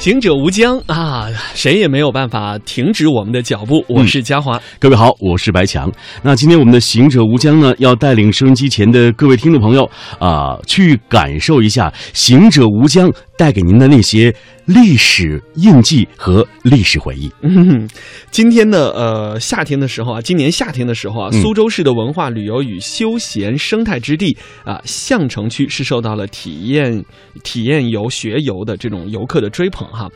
行者无疆啊，谁也没有办法停止我们的脚步。我是嘉华，各位好，我是白强。那今天我们的行者无疆呢，要带领收音机前的各位听众朋友啊，去感受一下行者无疆带给您的那些历史印记和历史回忆。嗯，今天呢，呃，夏天的时候啊，今年夏天的时候啊，苏州市的文化旅游与休闲生态之地啊，相城区是受到了体验体验游学游的这种游客的追捧。哈，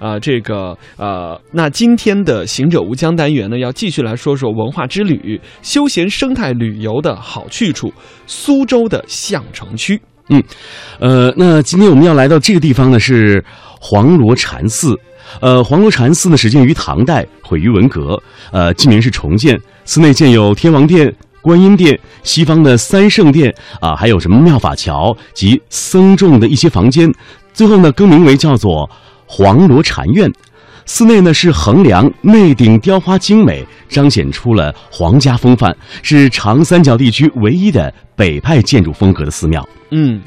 啊，这个呃，那今天的行者无疆单元呢，要继续来说说文化之旅、休闲生态旅游的好去处——苏州的相城区。嗯，呃，那今天我们要来到这个地方呢，是黄罗禅寺。呃，黄罗禅寺呢，始建于唐代，毁于文革。呃，今年是重建，寺内建有天王殿、观音殿、西方的三圣殿啊，还有什么妙法桥及僧众的一些房间。最后呢，更名为叫做。黄罗禅院，寺内呢是横梁内顶雕花精美，彰显出了皇家风范，是长三角地区唯一的北派建筑风格的寺庙。嗯，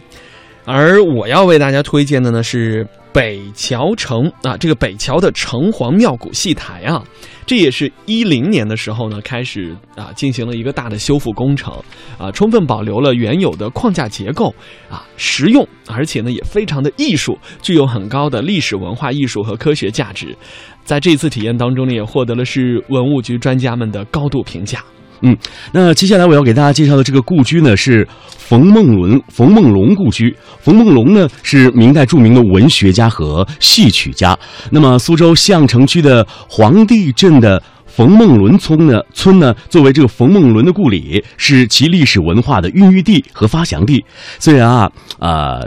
而我要为大家推荐的呢是。北桥城啊，这个北桥的城隍庙古戏台啊，这也是一零年的时候呢，开始啊进行了一个大的修复工程啊，充分保留了原有的框架结构啊，实用，而且呢也非常的艺术，具有很高的历史文化艺术和科学价值，在这次体验当中呢，也获得了市文物局专家们的高度评价。嗯，那接下来我要给大家介绍的这个故居呢，是冯梦伦、冯梦龙故居。冯梦龙呢是明代著名的文学家和戏曲家。那么苏州相城区的黄地镇的冯梦伦村呢，村呢作为这个冯梦伦的故里，是其历史文化的孕育地和发祥地。虽然啊，啊。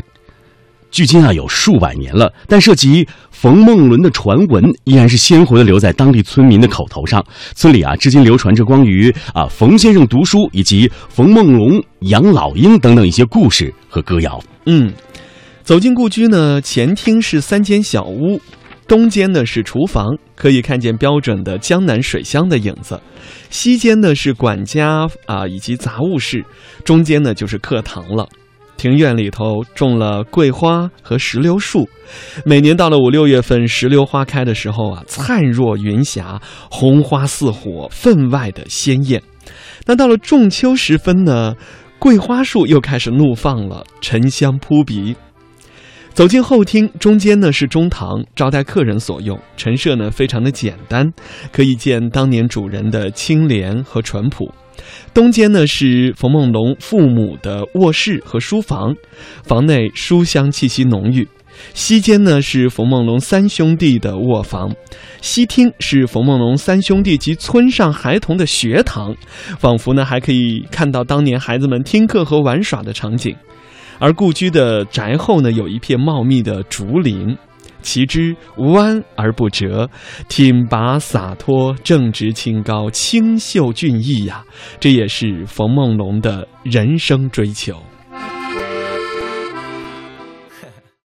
距今啊有数百年了，但涉及冯梦伦的传闻依然是鲜活的留在当地村民的口头上。村里啊，至今流传着关于啊冯先生读书以及冯梦龙养老鹰等等一些故事和歌谣。嗯，走进故居呢，前厅是三间小屋，东间呢是厨房，可以看见标准的江南水乡的影子；西间呢是管家啊以及杂物室，中间呢就是课堂了。庭院里头种了桂花和石榴树，每年到了五六月份，石榴花开的时候啊，灿若云霞，红花似火，分外的鲜艳。那到了仲秋时分呢，桂花树又开始怒放了，沉香扑鼻。走进后厅，中间呢是中堂，招待客人所用，陈设呢非常的简单，可以见当年主人的清廉和淳朴。东间呢是冯梦龙父母的卧室和书房，房内书香气息浓郁。西间呢是冯梦龙三兄弟的卧房，西厅是冯梦龙三兄弟及村上孩童的学堂，仿佛呢还可以看到当年孩子们听课和玩耍的场景。而故居的宅后呢有一片茂密的竹林。其枝弯而不折，挺拔洒脱，正直清高，清秀俊逸呀！这也是冯梦龙的人生追求。